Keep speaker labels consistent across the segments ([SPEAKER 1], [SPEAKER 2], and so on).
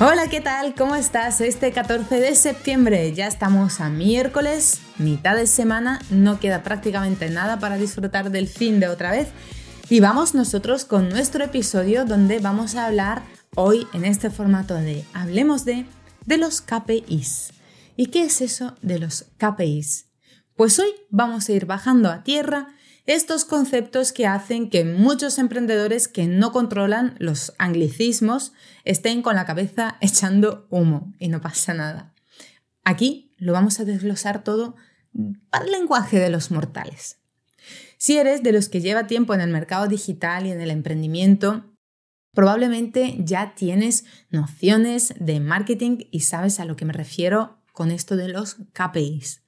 [SPEAKER 1] Hola, ¿qué tal? ¿Cómo estás? Este 14 de septiembre ya estamos a miércoles, mitad de semana, no queda prácticamente nada para disfrutar del fin de otra vez. Y vamos nosotros con nuestro episodio donde vamos a hablar hoy en este formato de Hablemos de, de los KPIs. ¿Y qué es eso de los KPIs? Pues hoy vamos a ir bajando a tierra estos conceptos que hacen que muchos emprendedores que no controlan los anglicismos estén con la cabeza echando humo y no pasa nada. Aquí lo vamos a desglosar todo para el lenguaje de los mortales. Si eres de los que lleva tiempo en el mercado digital y en el emprendimiento, probablemente ya tienes nociones de marketing y sabes a lo que me refiero con esto de los KPIs.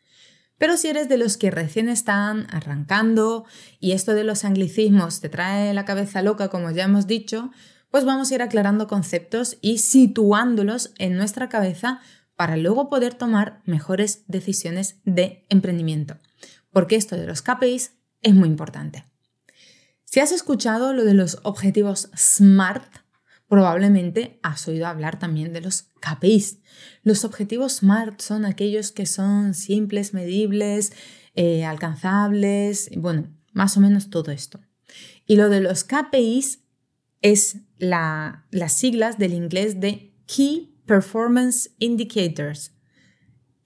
[SPEAKER 1] Pero si eres de los que recién están arrancando y esto de los anglicismos te trae la cabeza loca, como ya hemos dicho, pues vamos a ir aclarando conceptos y situándolos en nuestra cabeza para luego poder tomar mejores decisiones de emprendimiento. Porque esto de los KPIs es muy importante. Si has escuchado lo de los objetivos SMART, probablemente has oído hablar también de los KPIs. Los objetivos SMART son aquellos que son simples, medibles, eh, alcanzables, bueno, más o menos todo esto. Y lo de los KPIs es las siglas del inglés de Key Performance Indicators,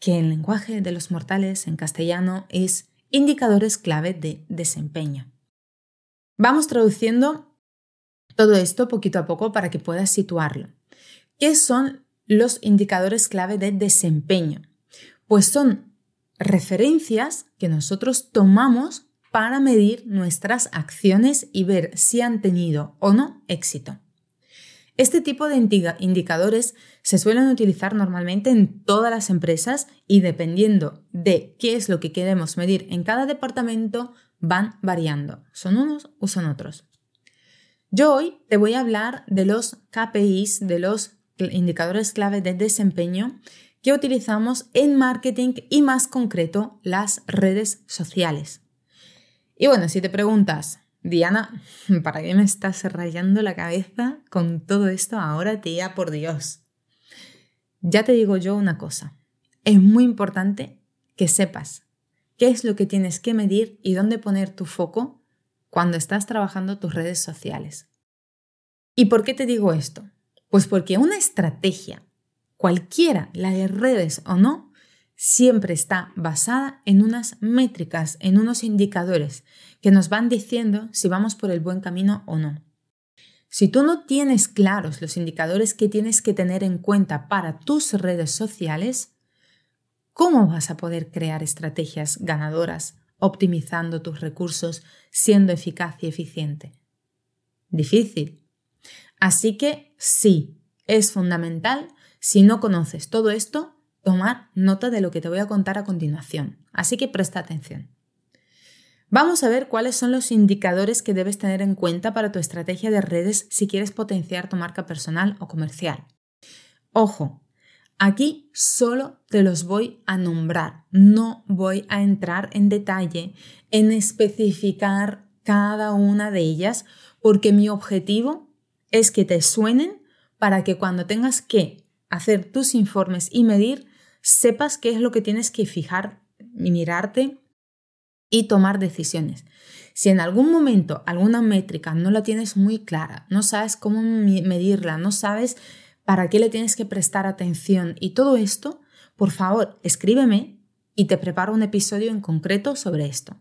[SPEAKER 1] que en lenguaje de los mortales en castellano es indicadores clave de desempeño. Vamos traduciendo todo esto poquito a poco para que puedas situarlo. ¿Qué son los indicadores clave de desempeño? Pues son referencias que nosotros tomamos para medir nuestras acciones y ver si han tenido o no éxito. Este tipo de indicadores se suelen utilizar normalmente en todas las empresas y dependiendo de qué es lo que queremos medir en cada departamento, van variando. Son unos o son otros. Yo hoy te voy a hablar de los KPIs, de los indicadores clave de desempeño que utilizamos en marketing y más concreto las redes sociales. Y bueno, si te preguntas, Diana, ¿para qué me estás rayando la cabeza con todo esto ahora, tía, por Dios? Ya te digo yo una cosa, es muy importante que sepas qué es lo que tienes que medir y dónde poner tu foco cuando estás trabajando tus redes sociales. ¿Y por qué te digo esto? Pues porque una estrategia, cualquiera, la de redes o no, siempre está basada en unas métricas, en unos indicadores que nos van diciendo si vamos por el buen camino o no. Si tú no tienes claros los indicadores que tienes que tener en cuenta para tus redes sociales, ¿cómo vas a poder crear estrategias ganadoras optimizando tus recursos, siendo eficaz y eficiente. Difícil. Así que sí, es fundamental, si no conoces todo esto, tomar nota de lo que te voy a contar a continuación. Así que presta atención. Vamos a ver cuáles son los indicadores que debes tener en cuenta para tu estrategia de redes si quieres potenciar tu marca personal o comercial. Ojo, Aquí solo te los voy a nombrar, no voy a entrar en detalle en especificar cada una de ellas porque mi objetivo es que te suenen para que cuando tengas que hacer tus informes y medir, sepas qué es lo que tienes que fijar y mirarte y tomar decisiones. Si en algún momento alguna métrica no la tienes muy clara, no sabes cómo medirla, no sabes para qué le tienes que prestar atención y todo esto, por favor, escríbeme y te preparo un episodio en concreto sobre esto.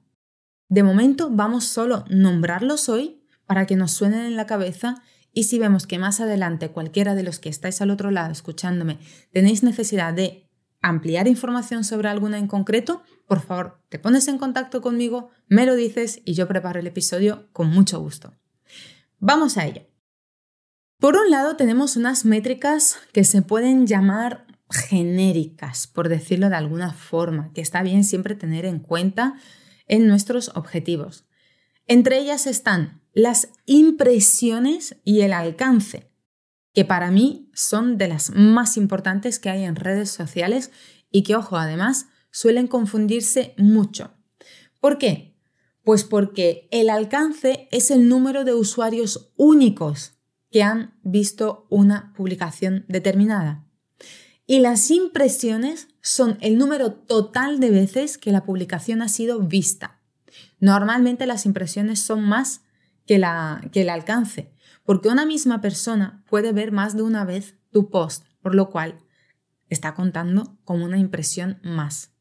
[SPEAKER 1] De momento vamos solo a nombrarlos hoy para que nos suenen en la cabeza y si vemos que más adelante cualquiera de los que estáis al otro lado escuchándome tenéis necesidad de ampliar información sobre alguna en concreto, por favor, te pones en contacto conmigo, me lo dices y yo preparo el episodio con mucho gusto. Vamos a ello. Por un lado, tenemos unas métricas que se pueden llamar genéricas, por decirlo de alguna forma, que está bien siempre tener en cuenta en nuestros objetivos. Entre ellas están las impresiones y el alcance, que para mí son de las más importantes que hay en redes sociales y que, ojo, además suelen confundirse mucho. ¿Por qué? Pues porque el alcance es el número de usuarios únicos que han visto una publicación determinada. Y las impresiones son el número total de veces que la publicación ha sido vista. Normalmente las impresiones son más que, la, que el alcance, porque una misma persona puede ver más de una vez tu post, por lo cual está contando como una impresión más.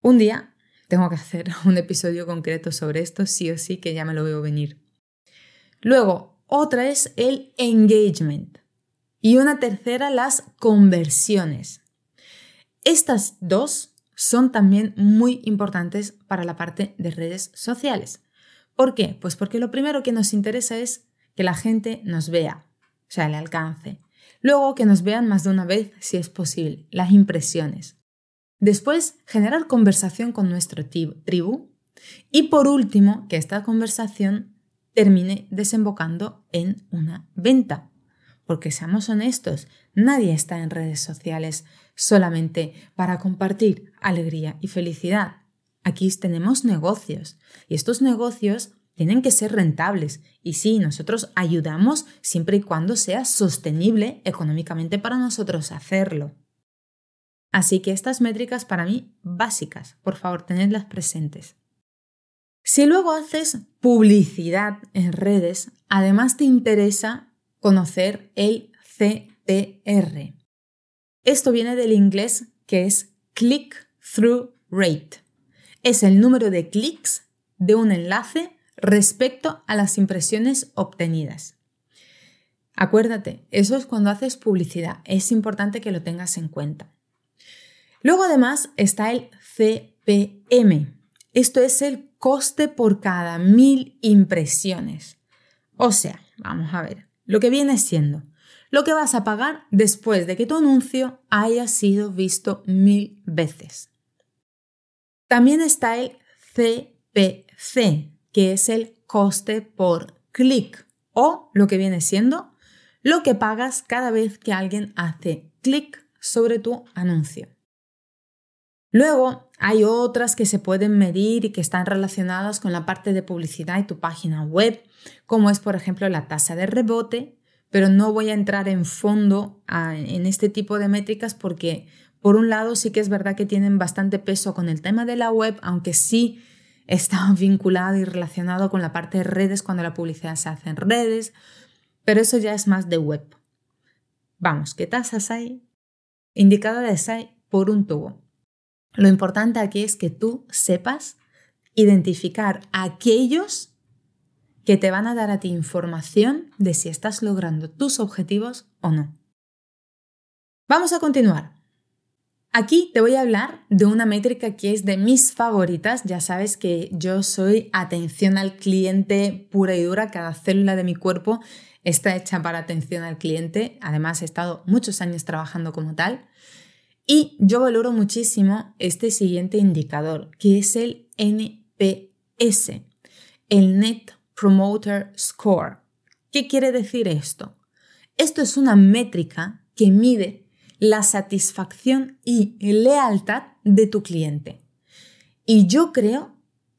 [SPEAKER 1] Un día tengo que hacer un episodio concreto sobre esto, sí o sí, que ya me lo veo venir. Luego, otra es el engagement y una tercera las conversiones. Estas dos son también muy importantes para la parte de redes sociales. ¿Por qué? Pues porque lo primero que nos interesa es que la gente nos vea, o sea, el alcance. Luego que nos vean más de una vez si es posible, las impresiones. Después, generar conversación con nuestro tribu. Y por último, que esta conversación termine desembocando en una venta. Porque seamos honestos, nadie está en redes sociales solamente para compartir alegría y felicidad. Aquí tenemos negocios y estos negocios tienen que ser rentables. Y sí, nosotros ayudamos siempre y cuando sea sostenible económicamente para nosotros hacerlo. Así que estas métricas para mí básicas, por favor, tenedlas presentes. Si luego haces publicidad en redes, además te interesa conocer el CTR. Esto viene del inglés que es Click Through Rate. Es el número de clics de un enlace respecto a las impresiones obtenidas. Acuérdate, eso es cuando haces publicidad. Es importante que lo tengas en cuenta. Luego además está el CPM. Esto es el coste por cada mil impresiones. O sea, vamos a ver, lo que viene siendo lo que vas a pagar después de que tu anuncio haya sido visto mil veces. También está el CPC, que es el coste por clic o lo que viene siendo lo que pagas cada vez que alguien hace clic sobre tu anuncio. Luego hay otras que se pueden medir y que están relacionadas con la parte de publicidad y tu página web, como es por ejemplo la tasa de rebote, pero no voy a entrar en fondo en este tipo de métricas porque, por un lado, sí que es verdad que tienen bastante peso con el tema de la web, aunque sí está vinculado y relacionado con la parte de redes cuando la publicidad se hace en redes, pero eso ya es más de web. Vamos, ¿qué tasas hay? Indicadores hay por un tubo. Lo importante aquí es que tú sepas identificar aquellos que te van a dar a ti información de si estás logrando tus objetivos o no. Vamos a continuar. Aquí te voy a hablar de una métrica que es de mis favoritas. Ya sabes que yo soy atención al cliente pura y dura. Cada célula de mi cuerpo está hecha para atención al cliente. Además, he estado muchos años trabajando como tal. Y yo valoro muchísimo este siguiente indicador, que es el NPS, el Net Promoter Score. ¿Qué quiere decir esto? Esto es una métrica que mide la satisfacción y lealtad de tu cliente. Y yo creo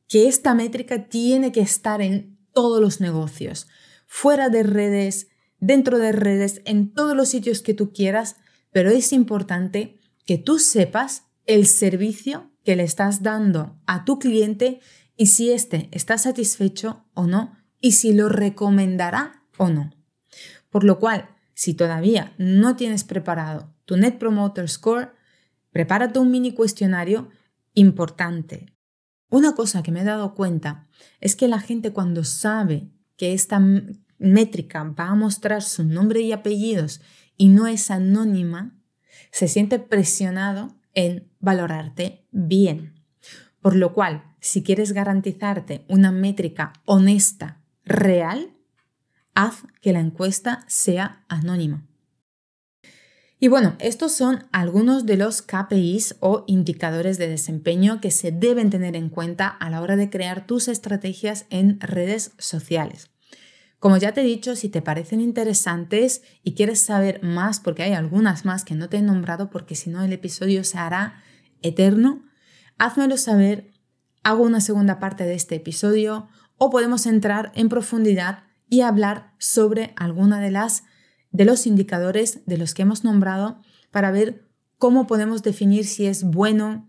[SPEAKER 1] que esta métrica tiene que estar en todos los negocios, fuera de redes, dentro de redes, en todos los sitios que tú quieras, pero es importante que tú sepas el servicio que le estás dando a tu cliente y si éste está satisfecho o no y si lo recomendará o no. Por lo cual, si todavía no tienes preparado tu Net Promoter Score, prepárate un mini cuestionario importante. Una cosa que me he dado cuenta es que la gente cuando sabe que esta métrica va a mostrar su nombre y apellidos y no es anónima, se siente presionado en valorarte bien. Por lo cual, si quieres garantizarte una métrica honesta, real, haz que la encuesta sea anónima. Y bueno, estos son algunos de los KPIs o indicadores de desempeño que se deben tener en cuenta a la hora de crear tus estrategias en redes sociales. Como ya te he dicho, si te parecen interesantes y quieres saber más, porque hay algunas más que no te he nombrado, porque si no el episodio se hará eterno, házmelo saber, hago una segunda parte de este episodio o podemos entrar en profundidad y hablar sobre alguna de las de los indicadores de los que hemos nombrado para ver cómo podemos definir si es bueno,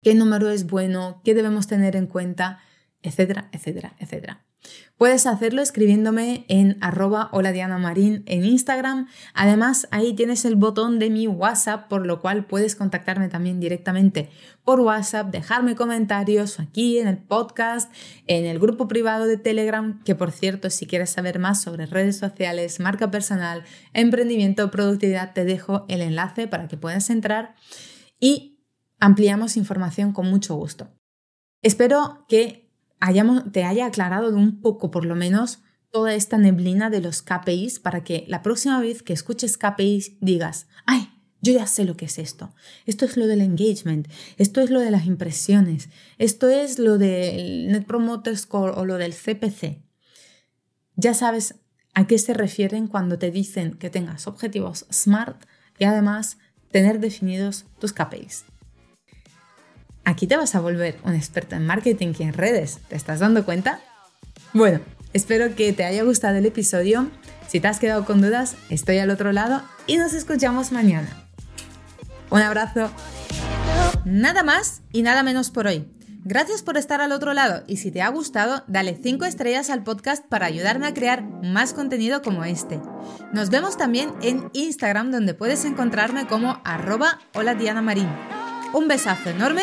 [SPEAKER 1] qué número es bueno, qué debemos tener en cuenta, etcétera, etcétera, etcétera. Puedes hacerlo escribiéndome en arroba hola Diana Marín en Instagram. Además, ahí tienes el botón de mi WhatsApp, por lo cual puedes contactarme también directamente por WhatsApp, dejarme comentarios aquí en el podcast, en el grupo privado de Telegram, que por cierto, si quieres saber más sobre redes sociales, marca personal, emprendimiento, productividad, te dejo el enlace para que puedas entrar y ampliamos información con mucho gusto. Espero que te haya aclarado un poco por lo menos toda esta neblina de los KPIs para que la próxima vez que escuches KPIs digas, ay, yo ya sé lo que es esto. Esto es lo del engagement, esto es lo de las impresiones, esto es lo del Net Promoter Score o lo del CPC. Ya sabes a qué se refieren cuando te dicen que tengas objetivos SMART y además tener definidos tus KPIs. Aquí te vas a volver un experto en marketing y en redes. ¿Te estás dando cuenta? Bueno, espero que te haya gustado el episodio. Si te has quedado con dudas, estoy al otro lado y nos escuchamos mañana. Un abrazo. Nada más y nada menos por hoy. Gracias por estar al otro lado y si te ha gustado, dale 5 estrellas al podcast para ayudarme a crear más contenido como este. Nos vemos también en Instagram donde puedes encontrarme como arroba hola Diana Marín. Un besazo enorme